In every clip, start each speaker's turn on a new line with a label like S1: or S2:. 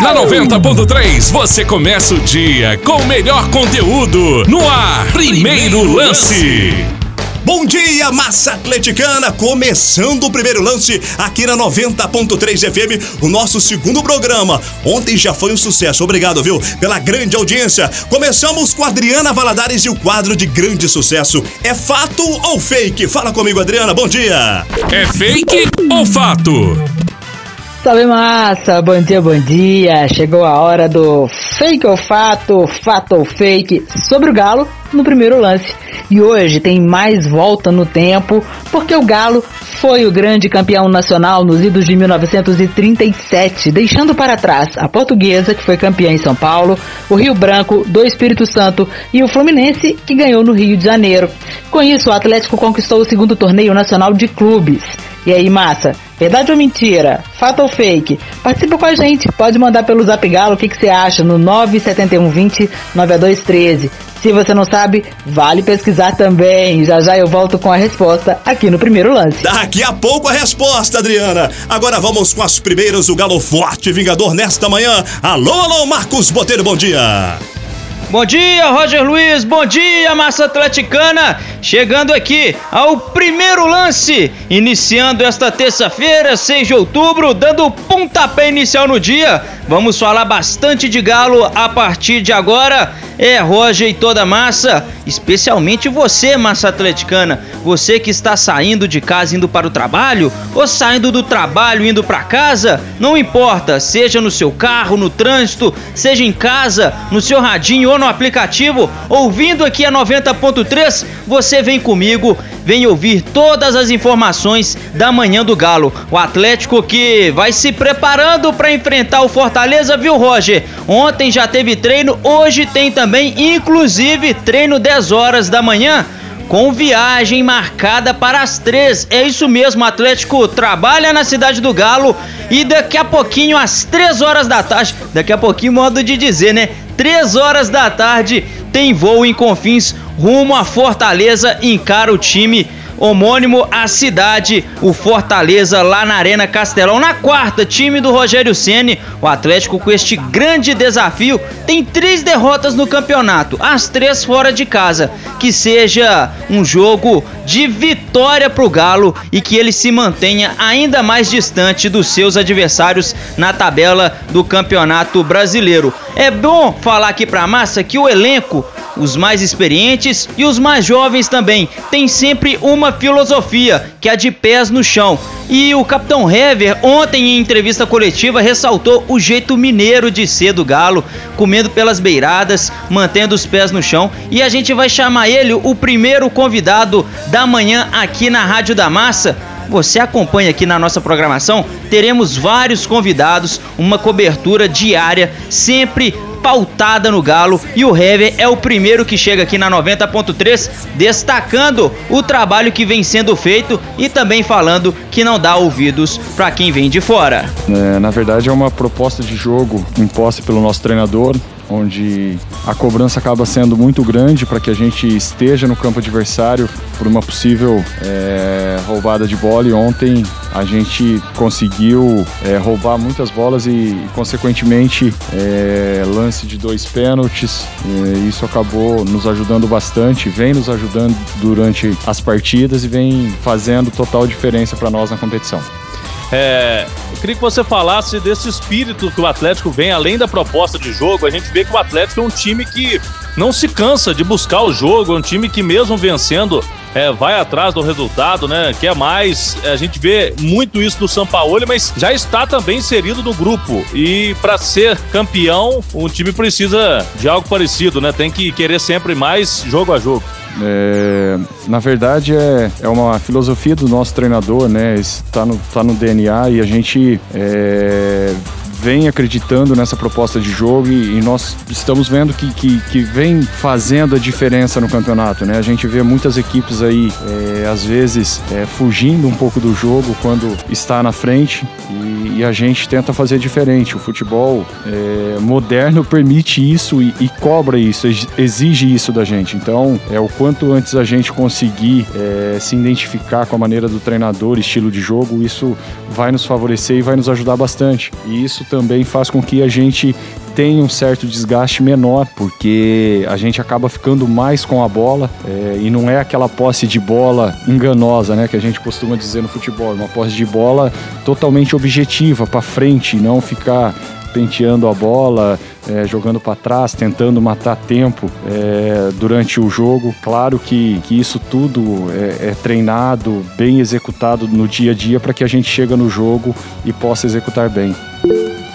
S1: Na 90.3 você começa o dia com o melhor conteúdo no ar. Primeiro lance.
S2: Bom dia, massa atleticana! Começando o primeiro lance aqui na 90.3 FM, o nosso segundo programa. Ontem já foi um sucesso, obrigado, viu, pela grande audiência. Começamos com a Adriana Valadares e o quadro de grande sucesso. É fato ou fake? Fala comigo, Adriana, bom dia!
S1: É fake ou fato?
S3: Salve massa, bom dia, bom dia. Chegou a hora do fake ou fato, fato ou fake sobre o Galo no primeiro lance. E hoje tem mais volta no tempo, porque o Galo foi o grande campeão nacional nos idos de 1937, deixando para trás a Portuguesa, que foi campeã em São Paulo, o Rio Branco do Espírito Santo e o Fluminense, que ganhou no Rio de Janeiro. Com isso, o Atlético conquistou o segundo torneio nacional de clubes. E aí, massa? Verdade ou mentira? Fato ou fake? Participa com a gente. Pode mandar pelo Zap Galo o que, que você acha no 97120 9213. Se você não sabe, vale pesquisar também. Já já eu volto com a resposta aqui no primeiro lance.
S2: Daqui a pouco a resposta, Adriana. Agora vamos com as primeiras, o Galo Forte Vingador nesta manhã. Alô, alô, Marcos Botelho, bom dia.
S4: Bom dia, Roger Luiz. Bom dia, massa atleticana. Chegando aqui ao primeiro lance, iniciando esta terça-feira, 6 de outubro, dando pontapé inicial no dia. Vamos falar bastante de Galo a partir de agora. É, Roger e toda massa, especialmente você, massa atleticana, você que está saindo de casa indo para o trabalho ou saindo do trabalho indo para casa, não importa, seja no seu carro, no trânsito, seja em casa, no seu radinho ou no aplicativo, ouvindo aqui a 90.3, você vem comigo, vem ouvir todas as informações da manhã do Galo. O Atlético que vai se preparando para enfrentar o Fortaleza, viu, Roger? Ontem já teve treino, hoje tem também, inclusive, treino 10 horas da manhã com viagem marcada para as três. É isso mesmo, o Atlético trabalha na cidade do Galo e daqui a pouquinho, às 3 horas da tarde, daqui a pouquinho, modo de dizer, né? 3 horas da tarde tem voo em Confins rumo a Fortaleza, encara o time homônimo à cidade, o Fortaleza lá na Arena Castelão. Na quarta, time do Rogério Ceni, o Atlético com este grande desafio tem três derrotas no campeonato, as três fora de casa. Que seja um jogo de vitória para o Galo e que ele se mantenha ainda mais distante dos seus adversários na tabela do Campeonato Brasileiro. É bom falar aqui para a massa que o elenco os mais experientes e os mais jovens também têm sempre uma filosofia, que é de pés no chão. E o capitão Hever, ontem em entrevista coletiva, ressaltou o jeito mineiro de ser do Galo, comendo pelas beiradas, mantendo os pés no chão. E a gente vai chamar ele o primeiro convidado da manhã aqui na Rádio da Massa você acompanha aqui na nossa programação, teremos vários convidados, uma cobertura diária, sempre pautada no Galo e o Hever é o primeiro que chega aqui na 90.3 destacando o trabalho que vem sendo feito e também falando que não dá ouvidos para quem vem de fora.
S5: É, na verdade é uma proposta de jogo imposta pelo nosso treinador, onde a cobrança acaba sendo muito grande para que a gente esteja no campo adversário por uma possível é, roubada de bola e ontem a gente conseguiu é, roubar muitas bolas e, consequentemente é, lance de dois pênaltis isso acabou nos ajudando bastante vem nos ajudando durante as partidas e vem fazendo total diferença para nós na competição.
S6: É, eu queria que você falasse desse espírito que o Atlético vem, além da proposta de jogo. A gente vê que o Atlético é um time que não se cansa de buscar o jogo, é um time que, mesmo vencendo, é, vai atrás do resultado, né? Quer mais. A gente vê muito isso no São Paulo, mas já está também inserido no grupo. E para ser campeão, um time precisa de algo parecido, né? Tem que querer sempre mais jogo a jogo.
S5: É, na verdade é, é uma filosofia do nosso treinador, né? Está no, tá no DNA e a gente é, vem acreditando nessa proposta de jogo e, e nós estamos vendo que, que, que, vem fazendo a diferença no campeonato, né? A gente vê muitas equipes aí, é, às vezes, é, fugindo um pouco do jogo quando está na frente e, e, a gente tenta fazer diferente. O futebol é, moderno permite isso e, e, cobra isso, exige isso da gente. Então, é o quanto antes a gente conseguir se identificar com a maneira do treinador, estilo de jogo, isso vai nos favorecer e vai nos ajudar bastante. E isso também faz com que a gente tem um certo desgaste menor, porque a gente acaba ficando mais com a bola é, e não é aquela posse de bola enganosa, né, que a gente costuma dizer no futebol, é uma posse de bola totalmente objetiva, para frente, não ficar penteando a bola, é, jogando para trás, tentando matar tempo é, durante o jogo. Claro que, que isso tudo é, é treinado, bem executado no dia a dia para que a gente chegue no jogo e possa executar bem.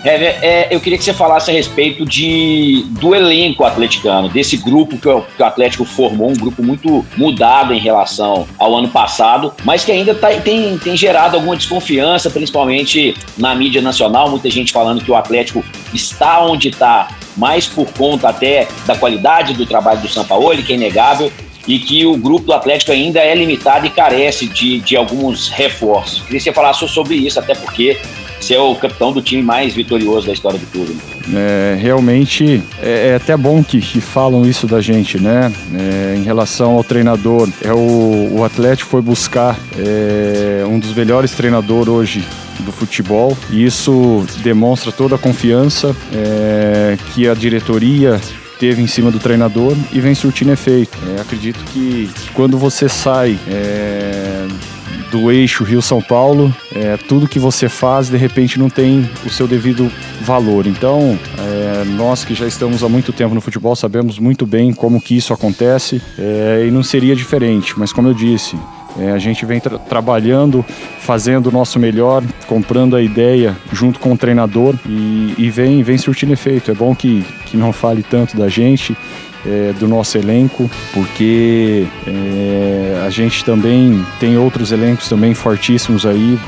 S7: É, é, eu queria que você falasse a respeito de, do elenco atleticano, desse grupo que o, que o, Atlético formou, um grupo muito mudado em relação ao ano passado, mas que ainda tá, tem, tem gerado alguma desconfiança, principalmente na mídia nacional. Muita gente falando que o Atlético está onde está, mais por conta até da qualidade do trabalho do Sampaoli, que é inegável, e que o grupo do Atlético ainda é limitado e carece de, de alguns reforços. Queria que você falasse sobre isso, até porque ser o capitão do time mais vitorioso da história do clube.
S5: É, realmente é, é, até bom que, que falam isso da gente, né? É, em relação ao treinador, é o, o Atlético foi buscar é, um dos melhores treinadores hoje do futebol e isso demonstra toda a confiança é, que a diretoria teve em cima do treinador e vem surtindo efeito. É, acredito que, que, quando você sai é, do eixo Rio-São Paulo, é, tudo que você faz de repente não tem o seu devido valor. Então, é, nós que já estamos há muito tempo no futebol sabemos muito bem como que isso acontece é, e não seria diferente. Mas como eu disse, é, a gente vem tra trabalhando, fazendo o nosso melhor, comprando a ideia junto com o treinador e, e vem, vem surtindo efeito. É bom que, que não fale tanto da gente, é, do nosso elenco, porque é, a gente também tem outros elencos também fortíssimos aí,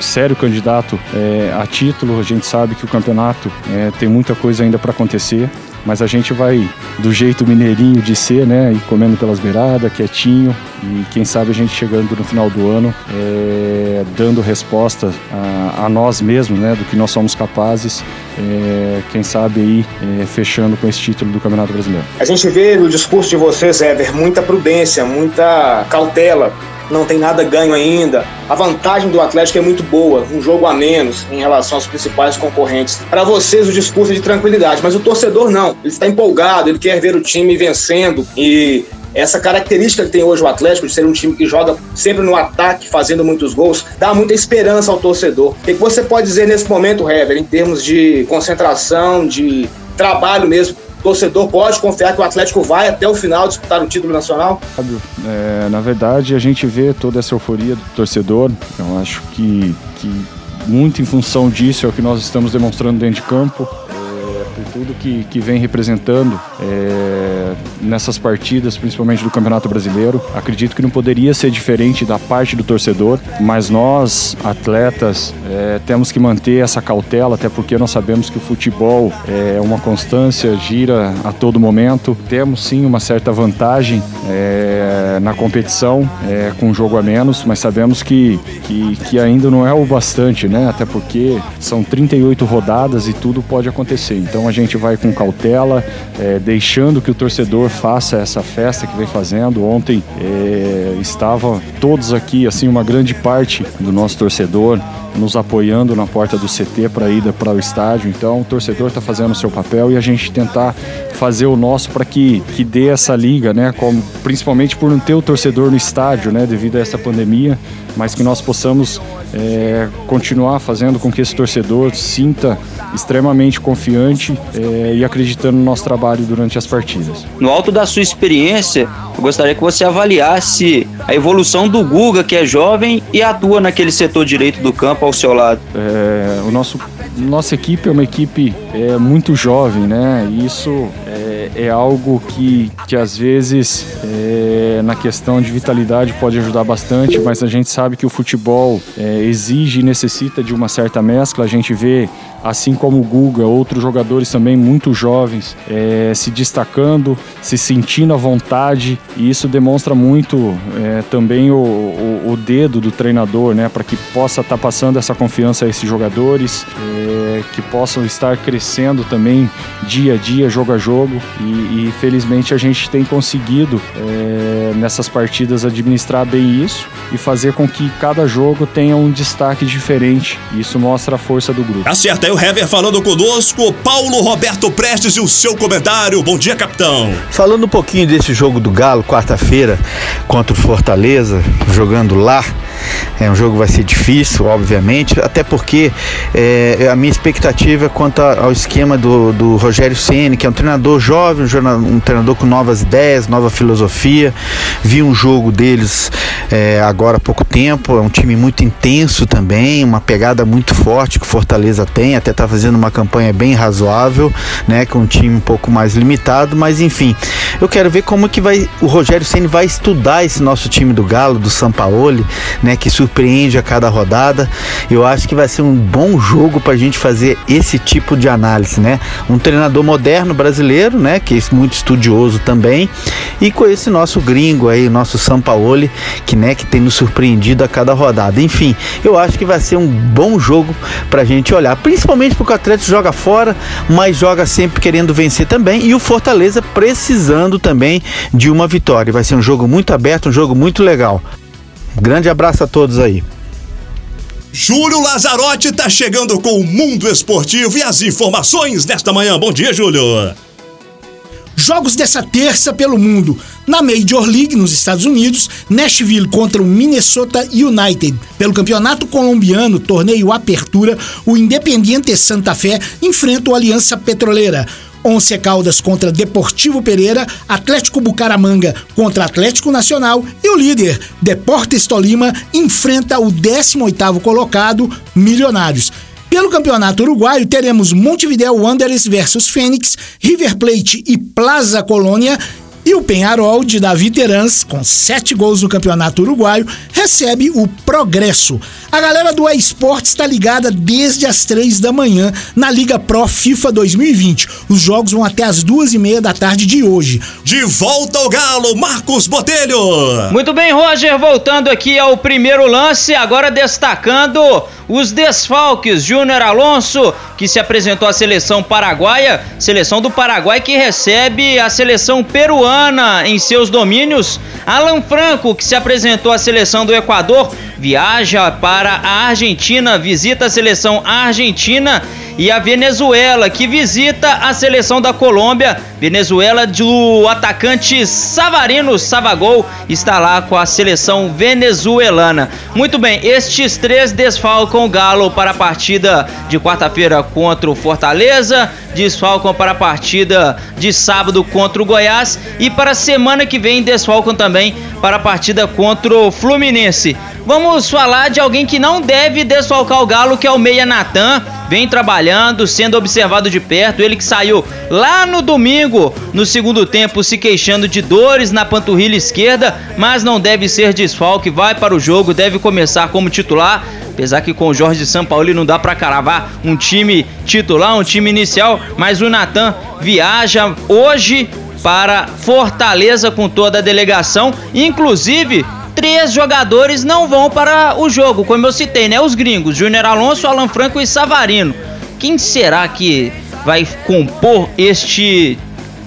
S5: sério candidato é, a título. A gente sabe que o campeonato é, tem muita coisa ainda para acontecer mas a gente vai do jeito mineirinho de ser, né? E comendo pelas beiradas, quietinho. E quem sabe a gente chegando no final do ano, é, dando resposta a, a, nós mesmos, né? Do que nós somos capazes. É, quem sabe aí é, fechando com esse título do Campeonato Brasileiro.
S8: A gente vê no discurso de vocês, Ever, muita prudência, muita cautela não tem nada ganho ainda. A vantagem do Atlético é muito boa, um jogo a menos em relação aos principais concorrentes. Para vocês o discurso é de tranquilidade, mas o torcedor não. Ele está empolgado, ele quer ver o time vencendo e essa característica que tem hoje o Atlético de ser um time que joga sempre no ataque, fazendo muitos gols, dá muita esperança ao torcedor. O que você pode dizer nesse momento, Hever, em termos de concentração, de trabalho mesmo torcedor pode confiar que o Atlético vai até o final disputar o título nacional?
S5: Fábio, é, na verdade, a gente vê toda essa euforia do torcedor. Eu acho que, que muito em função disso é o que nós estamos demonstrando dentro de campo tudo que, que vem representando é, nessas partidas, principalmente do Campeonato Brasileiro. Acredito que não poderia ser diferente da parte do torcedor, mas nós, atletas, é, temos que manter essa cautela, até porque nós sabemos que o futebol é uma constância, gira a todo momento. Temos sim uma certa vantagem é, na competição, é, com um jogo a menos, mas sabemos que, que, que ainda não é o bastante, né? Até porque são 38 rodadas e tudo pode acontecer. Então então a gente vai com cautela, é, deixando que o torcedor faça essa festa que vem fazendo. Ontem é, estava todos aqui, assim, uma grande parte do nosso torcedor nos apoiando na porta do CT para ida para o estádio. Então o torcedor está fazendo o seu papel e a gente tentar fazer o nosso para que, que dê essa liga, né? Como, principalmente por não ter o torcedor no estádio, né? Devido a essa pandemia, mas que nós possamos é, continuar fazendo com que esse torcedor sinta extremamente confiante é, e acreditando no nosso trabalho durante as partidas.
S4: No alto da sua experiência, eu gostaria que você avaliasse a evolução do Guga, que é jovem e atua naquele setor direito do campo ao seu lado.
S5: É, o nosso nossa equipe é uma equipe é, muito jovem, né? E isso é, é algo que, que às vezes é, na questão de vitalidade pode ajudar bastante, mas a gente sabe que o futebol é, exige e necessita de uma certa mescla. A gente vê assim como o Guga, outros jogadores também muito jovens é, se destacando, se sentindo à vontade e isso demonstra muito é, também o, o, o, dedo do treinador, né, para que possa estar tá passando essa confiança a esses jogadores, é, que possam estar crescendo também dia a dia, jogo a jogo e, e felizmente a gente tem conseguido é, nessas partidas administrar bem isso e fazer com que cada jogo tenha um destaque diferente. Isso mostra a força do grupo.
S2: Tá certo, o Hever falando conosco, Paulo Roberto Prestes e o seu comentário. Bom dia, capitão.
S9: Falando um pouquinho desse jogo do Galo, quarta-feira, contra o Fortaleza, jogando lá. É um jogo que vai ser difícil, obviamente, até porque é, a minha expectativa quanto ao esquema do, do Rogério Ceni, que é um treinador jovem, um, treinador com novas ideias, nova filosofia. Vi um jogo deles é, agora há pouco tempo, é um time muito intenso também, uma pegada muito forte que Fortaleza tem, até está fazendo uma campanha bem razoável, né, com um time um pouco mais limitado, mas enfim, eu quero ver como que vai o Rogério Ceni vai estudar esse nosso time do Galo, do Sampaoli, né, que surpreende a cada rodada. Eu acho que vai ser um bom jogo para a gente fazer esse tipo de análise, né? Um treinador moderno brasileiro, né, que é muito estudioso também, e com esse nosso gringo aí, nosso Sampaoli, que né, que tem nos surpreendido a cada rodada. Enfim, eu acho que vai ser um bom jogo para a gente olhar, principalmente porque o Atlético joga fora, mas joga sempre querendo vencer também, e o Fortaleza precisando também de uma vitória. Vai ser um jogo muito aberto, um jogo muito legal. Grande abraço a todos aí.
S2: Júlio Lazarotti está chegando com o mundo esportivo e as informações desta manhã. Bom dia, Júlio.
S10: Jogos dessa terça pelo mundo. Na Major League, nos Estados Unidos, Nashville contra o Minnesota United. Pelo campeonato colombiano, torneio Apertura, o Independiente Santa Fé enfrenta o Aliança Petroleira. Once Caldas contra Deportivo Pereira, Atlético Bucaramanga contra Atlético Nacional e o líder, Deportes Tolima, enfrenta o 18º colocado, Milionários. Pelo Campeonato Uruguaio, teremos Montevideo Wanderers versus Fênix, River Plate e Plaza Colônia e o Penharol de Davi Terans, com sete gols no Campeonato Uruguaio, recebe o Progresso. A galera do eSports está ligada desde as três da manhã na Liga Pro FIFA 2020. Os jogos vão até as duas e meia da tarde de hoje.
S2: De volta ao Galo, Marcos Botelho.
S4: Muito bem, Roger, voltando aqui ao primeiro lance, agora destacando os desfalques. Júnior Alonso, que se apresentou à seleção paraguaia, seleção do Paraguai que recebe a seleção peruana em seus domínios. Alan Franco, que se apresentou à seleção do Equador, viaja para a Argentina, visita a seleção argentina e a Venezuela, que visita a seleção da Colômbia. Venezuela do atacante Savarino Savagol está lá com a seleção venezuelana. Muito bem, estes três desfalcam o Galo para a partida de quarta-feira contra o Fortaleza, desfalcam para a partida de sábado contra o Goiás e para a semana que vem desfalcam também para a partida contra o Fluminense. Vamos falar de alguém que não deve desfalcar o Galo, que é o Meia Natan. Vem trabalhando, sendo observado de perto. Ele que saiu lá no domingo, no segundo tempo, se queixando de dores na panturrilha esquerda, mas não deve ser desfalque. Vai para o jogo, deve começar como titular. Apesar que com o Jorge Sampaoli não dá para cravar um time titular, um time inicial, mas o Natan viaja hoje para Fortaleza com toda a delegação, inclusive três jogadores não vão para o jogo, como eu citei, né? Os gringos, Júnior Alonso, Alan Franco e Savarino. Quem será que vai compor este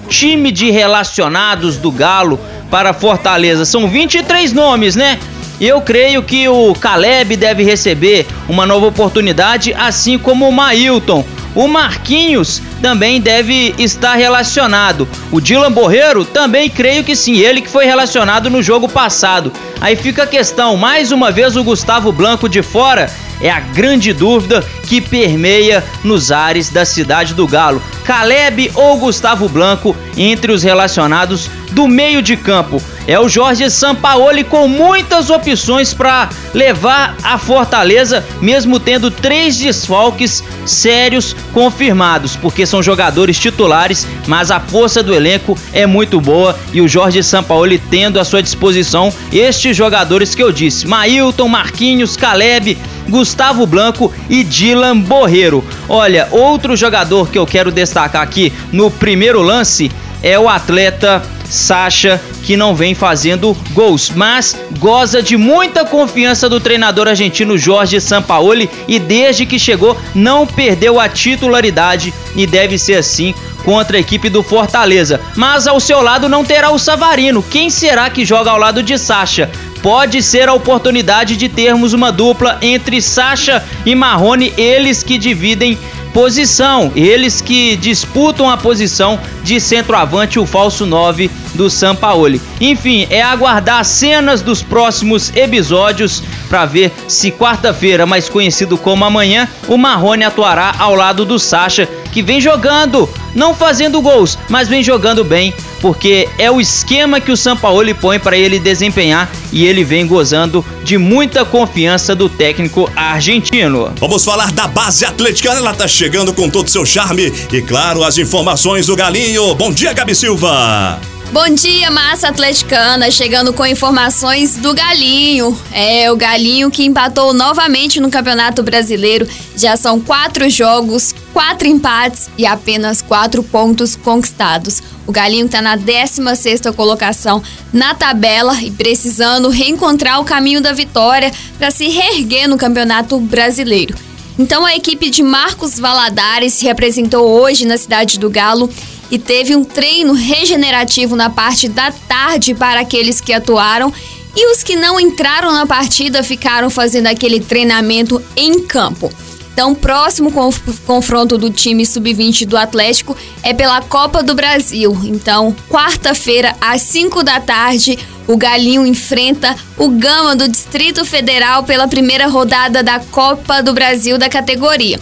S4: time de relacionados do Galo para Fortaleza? São 23 nomes, né? Eu creio que o Caleb deve receber uma nova oportunidade, assim como o Mailton. O Marquinhos também deve estar relacionado. O Dylan Borreiro também creio que sim, ele que foi relacionado no jogo passado. Aí fica a questão, mais uma vez o Gustavo Blanco de fora. É a grande dúvida que permeia nos ares da cidade do Galo. Caleb ou Gustavo Blanco entre os relacionados do meio de campo. É o Jorge Sampaoli com muitas opções para levar a Fortaleza, mesmo tendo três desfalques sérios confirmados, porque são jogadores titulares, mas a força do elenco é muito boa e o Jorge Sampaoli tendo à sua disposição estes jogadores que eu disse: Mailton, Marquinhos, Caleb, Gustavo Blanco e Dylan Borreiro. Olha, outro jogador que eu quero destacar aqui no primeiro lance é o atleta Sacha, que não vem fazendo gols, mas goza de muita confiança do treinador argentino Jorge Sampaoli e desde que chegou não perdeu a titularidade e deve ser assim contra a equipe do Fortaleza. Mas ao seu lado não terá o Savarino. Quem será que joga ao lado de Sacha? Pode ser a oportunidade de termos uma dupla entre Sacha e Marrone, eles que dividem posição. Eles que disputam a posição de centroavante, o falso 9 do Sampaoli. Enfim, é aguardar cenas dos próximos episódios para ver se quarta-feira, mais conhecido como amanhã, o Marrone atuará ao lado do Sacha, que vem jogando, não fazendo gols, mas vem jogando bem, porque é o esquema que o Sampaoli põe para ele desempenhar e ele vem gozando de muita confiança do técnico argentino.
S2: Vamos falar da base atleticana, ela tá chegando com todo o seu charme e claro, as informações do Galinho. Bom dia, Gabi Silva.
S11: Bom dia, massa atleticana, chegando com informações do Galinho. É, o Galinho que empatou novamente no Campeonato Brasileiro. Já são quatro jogos, quatro empates e apenas quatro pontos conquistados. O Galinho está na 16 colocação na tabela e precisando reencontrar o caminho da vitória para se reerguer no Campeonato Brasileiro. Então a equipe de Marcos Valadares se representou hoje na cidade do Galo e teve um treino regenerativo na parte da tarde para aqueles que atuaram e os que não entraram na partida ficaram fazendo aquele treinamento em campo. Então, próximo confronto do time sub-20 do Atlético é pela Copa do Brasil. Então, quarta-feira, às 5 da tarde, o Galinho enfrenta o Gama do Distrito Federal pela primeira rodada da Copa do Brasil da categoria.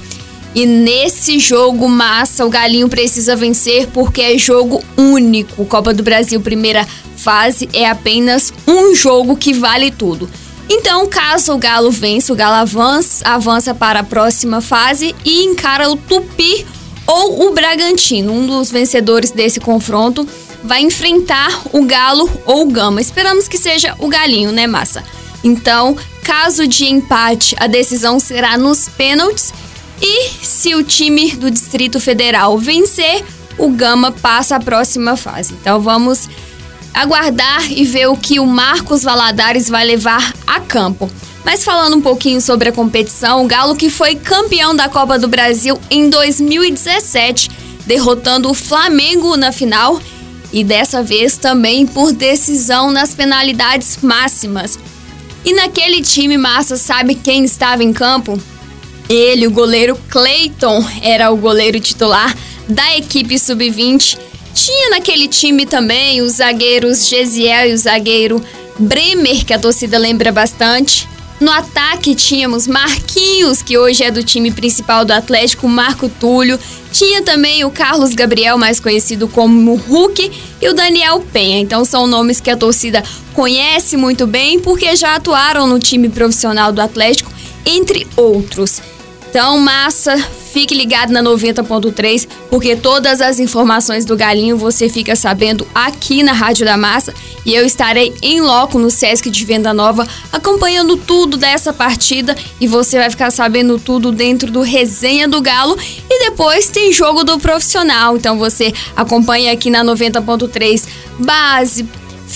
S11: E nesse jogo massa, o Galinho precisa vencer porque é jogo único. Copa do Brasil, primeira fase, é apenas um jogo que vale tudo. Então, caso o Galo vença, o Galo avança, avança para a próxima fase e encara o Tupi ou o Bragantino. Um dos vencedores desse confronto vai enfrentar o Galo ou o Gama. Esperamos que seja o Galinho, né, massa? Então, caso de empate, a decisão será nos pênaltis e se o time do Distrito Federal vencer, o Gama passa à próxima fase. Então vamos aguardar e ver o que o Marcos Valadares vai levar a campo. Mas falando um pouquinho sobre a competição, o Galo que foi campeão da Copa do Brasil em 2017, derrotando o Flamengo na final e dessa vez também por decisão nas penalidades máximas. E naquele time massa, sabe quem estava em campo? Ele, o goleiro Clayton, era o goleiro titular da equipe sub-20. Tinha naquele time também os zagueiros Gesiel e o zagueiro Bremer, que a torcida lembra bastante. No ataque tínhamos Marquinhos, que hoje é do time principal do Atlético, Marco Túlio. Tinha também o Carlos Gabriel, mais conhecido como Hulk, e o Daniel Penha. Então são nomes que a torcida conhece muito bem porque já atuaram no time profissional do Atlético, entre outros. Então, massa, fique ligado na 90.3, porque todas as informações do Galinho você fica sabendo aqui na Rádio da Massa. E eu estarei em loco no Sesc de Venda Nova acompanhando tudo dessa partida. E você vai ficar sabendo tudo dentro do Resenha do Galo. E depois tem jogo do profissional. Então você acompanha aqui na 90.3 base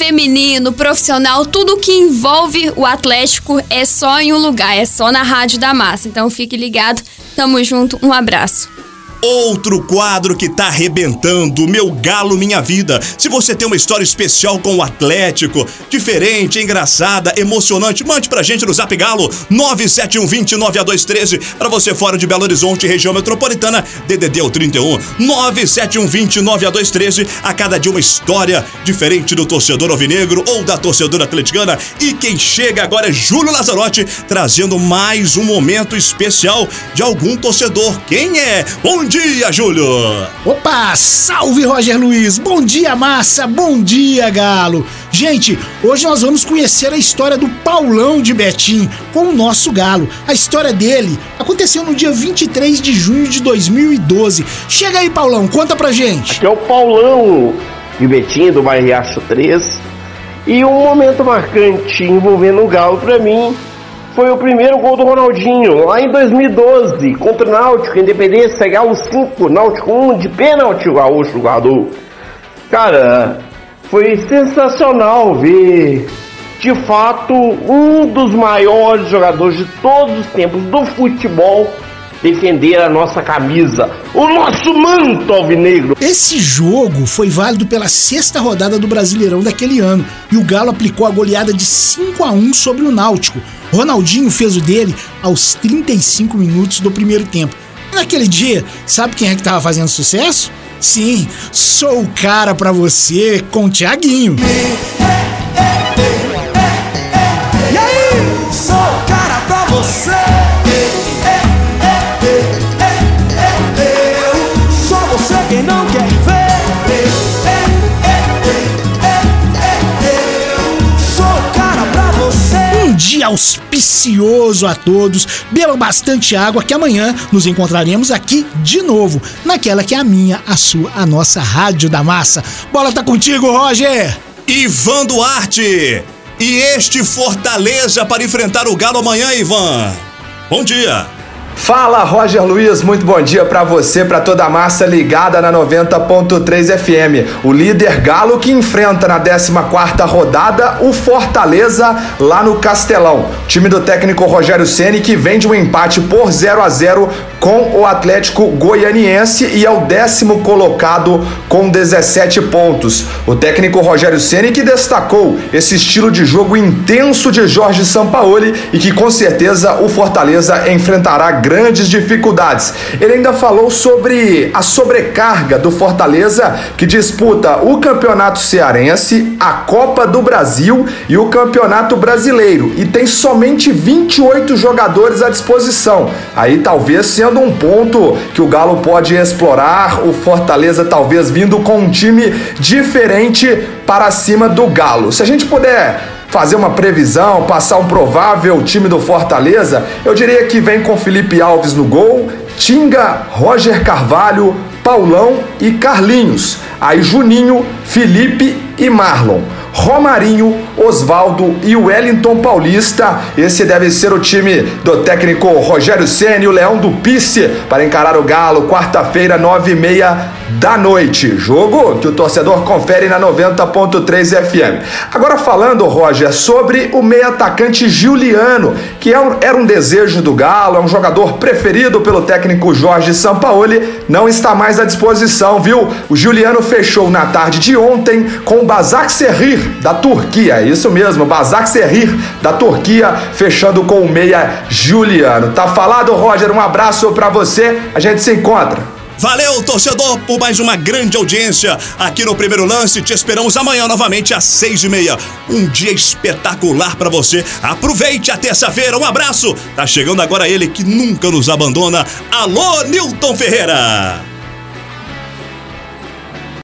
S11: feminino, profissional, tudo que envolve o Atlético é só em um lugar, é só na Rádio da Massa. Então fique ligado, tamo junto, um abraço.
S2: Outro quadro que tá arrebentando, Meu Galo Minha Vida. Se você tem uma história especial com o Atlético, diferente, engraçada, emocionante, mande pra gente no Zap Galo 971209213 para você fora de Belo Horizonte, região metropolitana, DDD 31 971209213. A cada dia uma história diferente do torcedor alvinegro ou da torcedora atleticana. E quem chega agora é Júlio Lazarotti, trazendo mais um momento especial de algum torcedor. Quem é? Bom dia, Júlio!
S10: Opa, salve Roger Luiz! Bom dia, massa! Bom dia, Galo! Gente, hoje nós vamos conhecer a história do Paulão de Betim com o nosso Galo. A história dele aconteceu no dia 23 de junho de 2012. Chega aí, Paulão, conta pra gente.
S12: Aqui é o Paulão de Betim, do bairro Riacho 3. E um momento marcante envolvendo o Galo pra mim foi o primeiro gol do Ronaldinho, lá em 2012, contra o Náutico, Independência, Galo 5, Náutico 1, de pênalti o Gaúcho, Galo. Cara, foi sensacional ver, de fato, um dos maiores jogadores de todos os tempos do futebol defender a nossa camisa, o nosso manto alvinegro.
S10: Esse jogo foi válido pela sexta rodada do Brasileirão daquele ano e o Galo aplicou a goleada de 5 a 1 sobre o Náutico. Ronaldinho fez o dele aos 35 minutos do primeiro tempo. naquele dia, sabe quem é que tava fazendo sucesso? Sim, sou o cara para você com o Thiaguinho. Auspicioso a todos. Bebam bastante água que amanhã nos encontraremos aqui de novo, naquela que é a minha, a sua, a nossa Rádio da Massa. Bola tá contigo, Roger!
S2: Ivan Duarte! E este Fortaleza para enfrentar o Galo amanhã, Ivan. Bom dia.
S13: Fala, Roger Luiz, muito bom dia para você, para toda a massa ligada na 90.3 FM. O líder Galo que enfrenta na 14ª rodada o Fortaleza lá no Castelão. O time do técnico Rogério Ceni que vem de um empate por 0 a 0 com o Atlético Goianiense e é o décimo colocado com 17 pontos. O técnico Rogério Ceni que destacou esse estilo de jogo intenso de Jorge Sampaoli e que com certeza o Fortaleza enfrentará grandes dificuldades. Ele ainda falou sobre a sobrecarga do Fortaleza que disputa o Campeonato Cearense, a Copa do Brasil e o Campeonato Brasileiro e tem somente 28 jogadores à disposição. Aí talvez sendo um ponto que o Galo pode explorar, o Fortaleza talvez vindo com um time diferente para cima do Galo. Se a gente puder fazer uma previsão, passar um provável time do Fortaleza, eu diria que vem com Felipe Alves no gol, Tinga, Roger Carvalho, Paulão e Carlinhos. Aí Juninho, Felipe e Marlon. Romarinho, Osvaldo e Wellington Paulista. Esse deve ser o time do técnico Rogério Ceni, o Leão do Pice, para encarar o Galo, quarta-feira, nove e meia da noite. Jogo que o torcedor confere na 90.3 FM. Agora falando, Roger, sobre o meio atacante Juliano, que é era um desejo do Galo, é um jogador preferido pelo técnico Jorge Sampaoli, não está mais à disposição, viu? O Juliano fechou na tarde de ontem com o Basak Serrir da Turquia. Isso mesmo, Basak Serrir da Turquia, fechando com o meia Juliano. Tá falado, Roger? Um abraço para você. A gente se encontra.
S2: Valeu, torcedor, por mais uma grande audiência aqui no Primeiro Lance. Te esperamos amanhã novamente às seis e meia. Um dia espetacular para você. Aproveite a terça-feira. Um abraço. Tá chegando agora ele que nunca nos abandona. Alô, Nilton Ferreira.